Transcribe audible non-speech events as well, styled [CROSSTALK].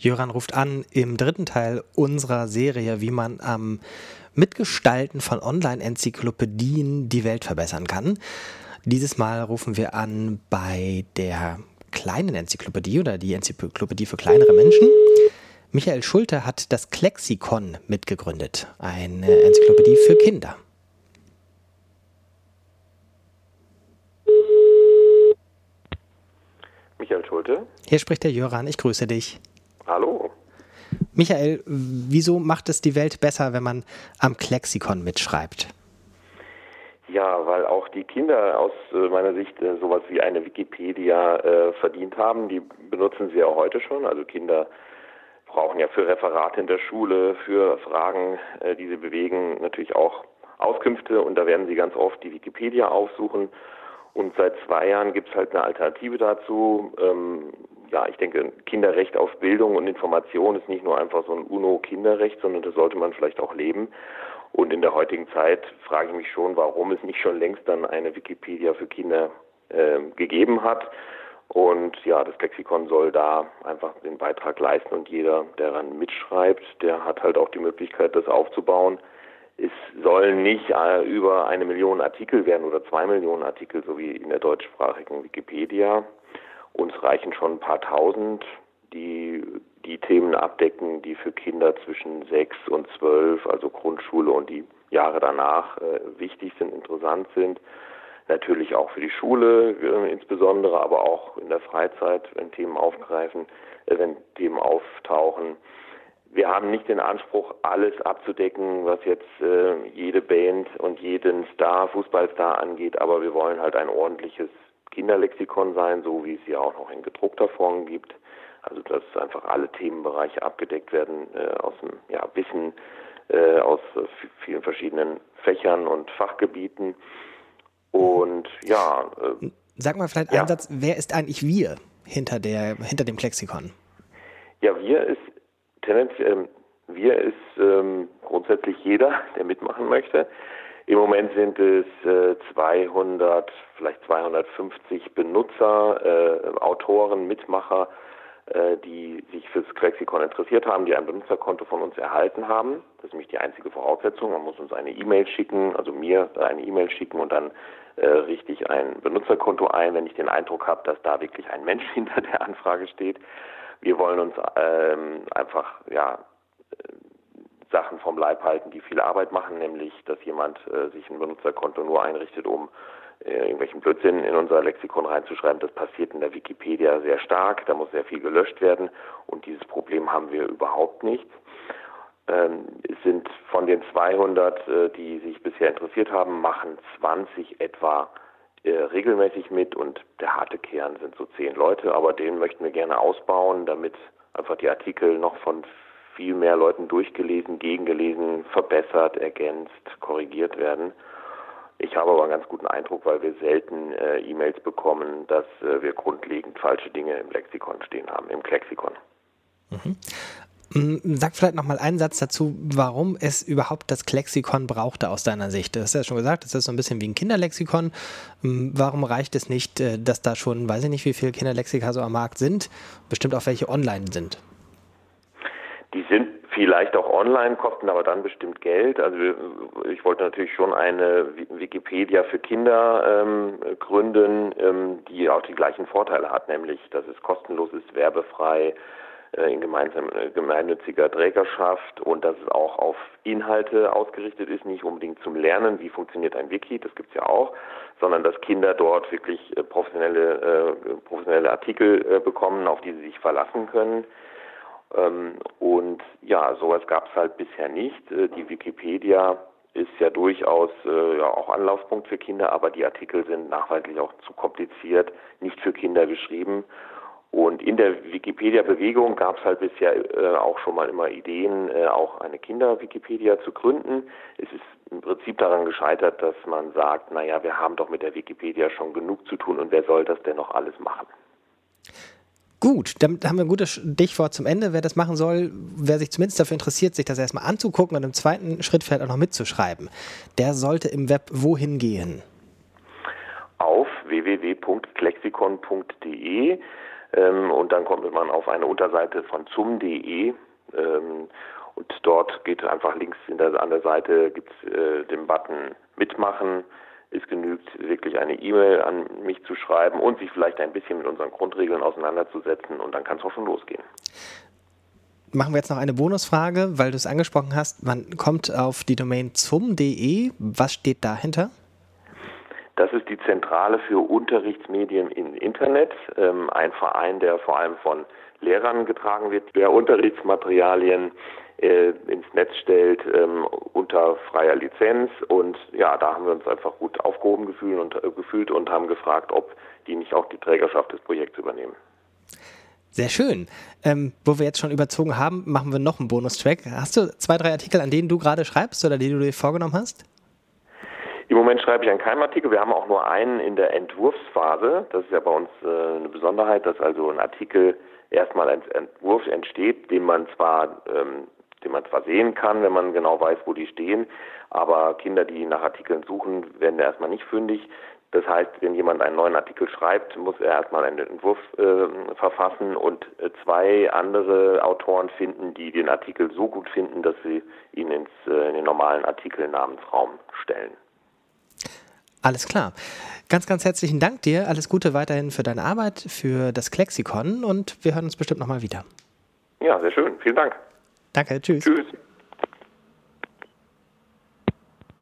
Jöran ruft an im dritten Teil unserer Serie, wie man am Mitgestalten von Online-Enzyklopädien die Welt verbessern kann. Dieses Mal rufen wir an bei der kleinen Enzyklopädie oder die Enzyklopädie für kleinere Menschen. Michael Schulte hat das Klexikon mitgegründet, eine Enzyklopädie für Kinder. Michael Schulte. Hier spricht der Jöran, ich grüße dich. Michael, wieso macht es die Welt besser, wenn man am Klexikon mitschreibt? Ja, weil auch die Kinder aus äh, meiner Sicht äh, sowas wie eine Wikipedia äh, verdient haben. Die benutzen sie ja heute schon. Also Kinder brauchen ja für Referate in der Schule, für Fragen, äh, die sie bewegen, natürlich auch Auskünfte und da werden sie ganz oft die Wikipedia aufsuchen. Und seit zwei Jahren gibt es halt eine Alternative dazu. Ähm, ja, ich denke, Kinderrecht auf Bildung und Information ist nicht nur einfach so ein UNO-Kinderrecht, sondern das sollte man vielleicht auch leben. Und in der heutigen Zeit frage ich mich schon, warum es nicht schon längst dann eine Wikipedia für Kinder äh, gegeben hat. Und ja, das Lexikon soll da einfach den Beitrag leisten und jeder, der daran mitschreibt, der hat halt auch die Möglichkeit, das aufzubauen. Es sollen nicht äh, über eine Million Artikel werden oder zwei Millionen Artikel, so wie in der deutschsprachigen Wikipedia. Uns reichen schon ein paar tausend, die die Themen abdecken, die für Kinder zwischen sechs und zwölf, also Grundschule und die Jahre danach äh, wichtig sind, interessant sind. Natürlich auch für die Schule äh, insbesondere, aber auch in der Freizeit, wenn Themen aufgreifen, wenn Themen auftauchen. Wir haben nicht den Anspruch, alles abzudecken, was jetzt äh, jede Band und jeden Star, Fußballstar angeht, aber wir wollen halt ein ordentliches Kinderlexikon sein, so wie es ja auch noch in gedruckter Form gibt. Also dass einfach alle Themenbereiche abgedeckt werden äh, aus dem ja, Wissen äh, aus äh, vielen verschiedenen Fächern und Fachgebieten. Und ja. Äh, Sag mal vielleicht ja. einen Satz, wer ist eigentlich wir hinter der hinter dem Lexikon? Ja, wir ist tendenziell ähm, wir ist ähm, grundsätzlich jeder, [LAUGHS] der mitmachen möchte. Im Moment sind es äh, 200, vielleicht 250 Benutzer, äh, Autoren, Mitmacher, äh, die sich fürs Lexikon interessiert haben, die ein Benutzerkonto von uns erhalten haben. Das ist nämlich die einzige Voraussetzung. Man muss uns eine E-Mail schicken, also mir eine E-Mail schicken und dann äh, richte ich ein Benutzerkonto ein, wenn ich den Eindruck habe, dass da wirklich ein Mensch [LAUGHS] hinter der Anfrage steht. Wir wollen uns ähm, einfach ja Sachen vom Leib halten, die viel Arbeit machen, nämlich dass jemand äh, sich ein Benutzerkonto nur einrichtet, um äh, irgendwelchen Blödsinn in unser Lexikon reinzuschreiben. Das passiert in der Wikipedia sehr stark, da muss sehr viel gelöscht werden und dieses Problem haben wir überhaupt nicht. Ähm, es sind von den 200, äh, die sich bisher interessiert haben, machen 20 etwa äh, regelmäßig mit und der harte Kern sind so zehn Leute, aber den möchten wir gerne ausbauen, damit einfach die Artikel noch von viel mehr Leuten durchgelesen, gegengelesen, verbessert, ergänzt, korrigiert werden. Ich habe aber einen ganz guten Eindruck, weil wir selten äh, E-Mails bekommen, dass äh, wir grundlegend falsche Dinge im Lexikon stehen haben, im Klexikon. Mhm. Sag vielleicht noch mal einen Satz dazu, warum es überhaupt das Klexikon brauchte aus deiner Sicht. Du hast ja schon gesagt, es ist so ein bisschen wie ein Kinderlexikon. Warum reicht es nicht, äh, dass da schon, weiß ich nicht, wie viele Kinderlexika so am Markt sind, bestimmt auch welche online sind? Die sind vielleicht auch online, kosten aber dann bestimmt Geld. Also ich wollte natürlich schon eine Wikipedia für Kinder ähm, gründen, ähm, die auch die gleichen Vorteile hat, nämlich dass es kostenlos ist, werbefrei, äh, in gemeinsam, äh, gemeinnütziger Trägerschaft und dass es auch auf Inhalte ausgerichtet ist, nicht unbedingt zum Lernen, wie funktioniert ein Wiki, das gibt's ja auch, sondern dass Kinder dort wirklich äh, professionelle, äh, professionelle Artikel äh, bekommen, auf die sie sich verlassen können ähm, und ja, sowas gab es halt bisher nicht. Äh, die Wikipedia ist ja durchaus äh, ja, auch Anlaufpunkt für Kinder, aber die Artikel sind nachweislich auch zu kompliziert, nicht für Kinder geschrieben. Und in der Wikipedia-Bewegung gab es halt bisher äh, auch schon mal immer Ideen, äh, auch eine Kinder-Wikipedia zu gründen. Es ist im Prinzip daran gescheitert, dass man sagt, naja, wir haben doch mit der Wikipedia schon genug zu tun und wer soll das denn noch alles machen? Gut, damit haben wir ein gutes Stichwort zum Ende. Wer das machen soll, wer sich zumindest dafür interessiert, sich das erstmal anzugucken und im zweiten Schritt vielleicht auch noch mitzuschreiben, der sollte im Web wohin gehen? Auf www.klexikon.de. Ähm, und dann kommt man auf eine Unterseite von zum.de ähm, und dort geht einfach links der, an der Seite gibt's äh, den Button Mitmachen. Es genügt wirklich eine E-Mail an mich zu schreiben und sich vielleicht ein bisschen mit unseren Grundregeln auseinanderzusetzen und dann kann es auch schon losgehen. Machen wir jetzt noch eine Bonusfrage, weil du es angesprochen hast. Man kommt auf die Domain zum.de. Was steht dahinter? Das ist die Zentrale für Unterrichtsmedien im Internet, ähm, ein Verein, der vor allem von Lehrern getragen wird, der Unterrichtsmaterialien äh, ins Netz stellt ähm, unter freier Lizenz. Und ja, da haben wir uns einfach gut aufgehoben gefühlt und, äh, gefühlt und haben gefragt, ob die nicht auch die Trägerschaft des Projekts übernehmen. Sehr schön. Ähm, wo wir jetzt schon überzogen haben, machen wir noch einen Bonustrack. Hast du zwei, drei Artikel, an denen du gerade schreibst oder die du dir vorgenommen hast? Im Moment schreibe ich an keinem Artikel. Wir haben auch nur einen in der Entwurfsphase. Das ist ja bei uns äh, eine Besonderheit, dass also ein Artikel erstmal als Entwurf entsteht, den man zwar ähm, den man zwar sehen kann, wenn man genau weiß, wo die stehen, aber Kinder, die nach Artikeln suchen, werden erstmal nicht fündig. Das heißt, wenn jemand einen neuen Artikel schreibt, muss er erstmal einen Entwurf äh, verfassen und äh, zwei andere Autoren finden, die den Artikel so gut finden, dass sie ihn ins, äh, in den normalen Artikelnamensraum stellen. Alles klar. Ganz, ganz herzlichen Dank dir. Alles Gute weiterhin für deine Arbeit, für das Klexikon und wir hören uns bestimmt nochmal wieder. Ja, sehr schön. Vielen Dank. Danke. Tschüss. Tschüss.